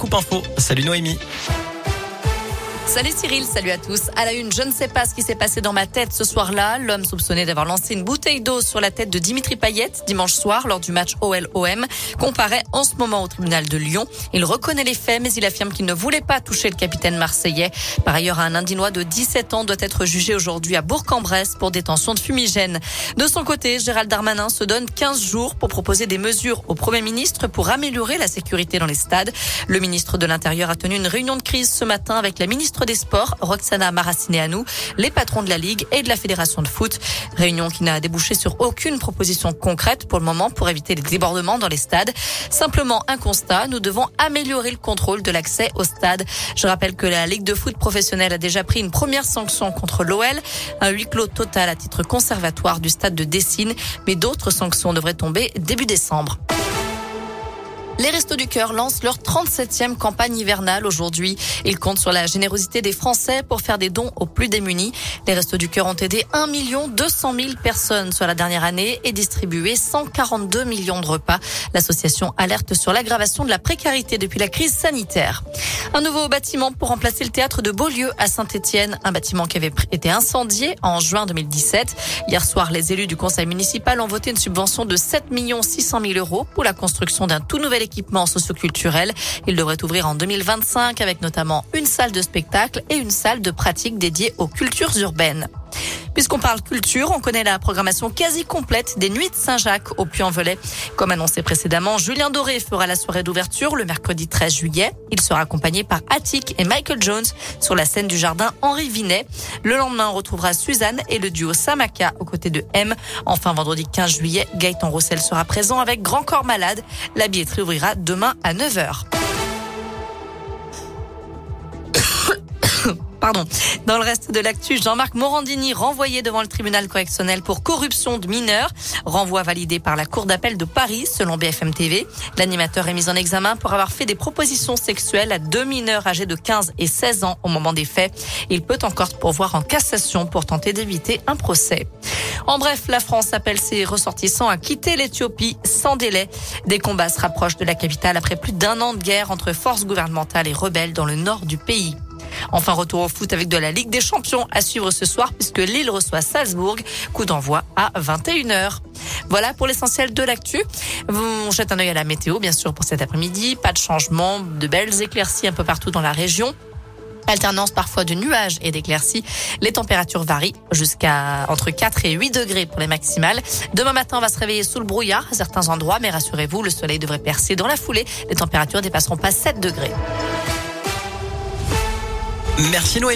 Coupe info. Salut Noémie. Salut Cyril, salut à tous. À la une, je ne sais pas ce qui s'est passé dans ma tête ce soir-là. L'homme soupçonné d'avoir lancé une bouteille d'eau sur la tête de Dimitri Payet dimanche soir lors du match OL-OM comparaît en ce moment au tribunal de Lyon. Il reconnaît les faits, mais il affirme qu'il ne voulait pas toucher le capitaine marseillais. Par ailleurs, un Indinois de 17 ans doit être jugé aujourd'hui à Bourg-en-Bresse pour détention de fumigène. De son côté, Gérald Darmanin se donne 15 jours pour proposer des mesures au Premier ministre pour améliorer la sécurité dans les stades. Le ministre de l'Intérieur a tenu une réunion de crise ce matin avec la ministre des Sports, Roxana Maracineanu, les patrons de la Ligue et de la Fédération de foot. Réunion qui n'a débouché sur aucune proposition concrète pour le moment pour éviter les débordements dans les stades. Simplement un constat, nous devons améliorer le contrôle de l'accès au stade. Je rappelle que la Ligue de foot professionnelle a déjà pris une première sanction contre l'OL, un huis clos total à titre conservatoire du stade de Dessine, mais d'autres sanctions devraient tomber début décembre. Les Restos du Cœur lancent leur 37e campagne hivernale aujourd'hui. Ils comptent sur la générosité des Français pour faire des dons aux plus démunis. Les Restos du Cœur ont aidé 1 200 000 personnes sur la dernière année et distribué 142 millions de repas. L'association alerte sur l'aggravation de la précarité depuis la crise sanitaire. Un nouveau bâtiment pour remplacer le théâtre de Beaulieu à Saint-Étienne, un bâtiment qui avait été incendié en juin 2017. Hier soir, les élus du conseil municipal ont voté une subvention de 7 600 000 euros pour la construction d'un tout nouvel équipement socioculturel. Il devrait ouvrir en 2025 avec notamment une salle de spectacle et une salle de pratique dédiée aux cultures urbaines. Puisqu'on parle culture, on connaît la programmation quasi complète des Nuits de Saint-Jacques au Puy-en-Velay. Comme annoncé précédemment, Julien Doré fera la soirée d'ouverture le mercredi 13 juillet. Il sera accompagné par Attic et Michael Jones sur la scène du jardin Henri Vinet. Le lendemain, on retrouvera Suzanne et le duo Samaka aux côtés de M. Enfin, vendredi 15 juillet, Gaëtan Roussel sera présent avec Grand Corps Malade. La billetterie ouvrira demain à 9h. Pardon. Dans le reste de l'actu, Jean-Marc Morandini renvoyé devant le tribunal correctionnel pour corruption de mineurs. Renvoi validé par la Cour d'appel de Paris, selon BFM TV. L'animateur est mis en examen pour avoir fait des propositions sexuelles à deux mineurs âgés de 15 et 16 ans au moment des faits. Il peut encore pourvoir en cassation pour tenter d'éviter un procès. En bref, la France appelle ses ressortissants à quitter l'Éthiopie sans délai. Des combats se rapprochent de la capitale après plus d'un an de guerre entre forces gouvernementales et rebelles dans le nord du pays. Enfin, retour au foot avec de la Ligue des Champions à suivre ce soir puisque Lille reçoit Salzbourg. Coup d'envoi à 21h. Voilà pour l'essentiel de l'actu. Vous jetez un œil à la météo, bien sûr, pour cet après-midi. Pas de changement, de belles éclaircies un peu partout dans la région. Alternance parfois de nuages et d'éclaircies. Les températures varient jusqu'à entre 4 et 8 degrés pour les maximales. Demain matin, on va se réveiller sous le brouillard à certains endroits, mais rassurez-vous, le soleil devrait percer dans la foulée. Les températures dépasseront pas 7 degrés. Merci Noé.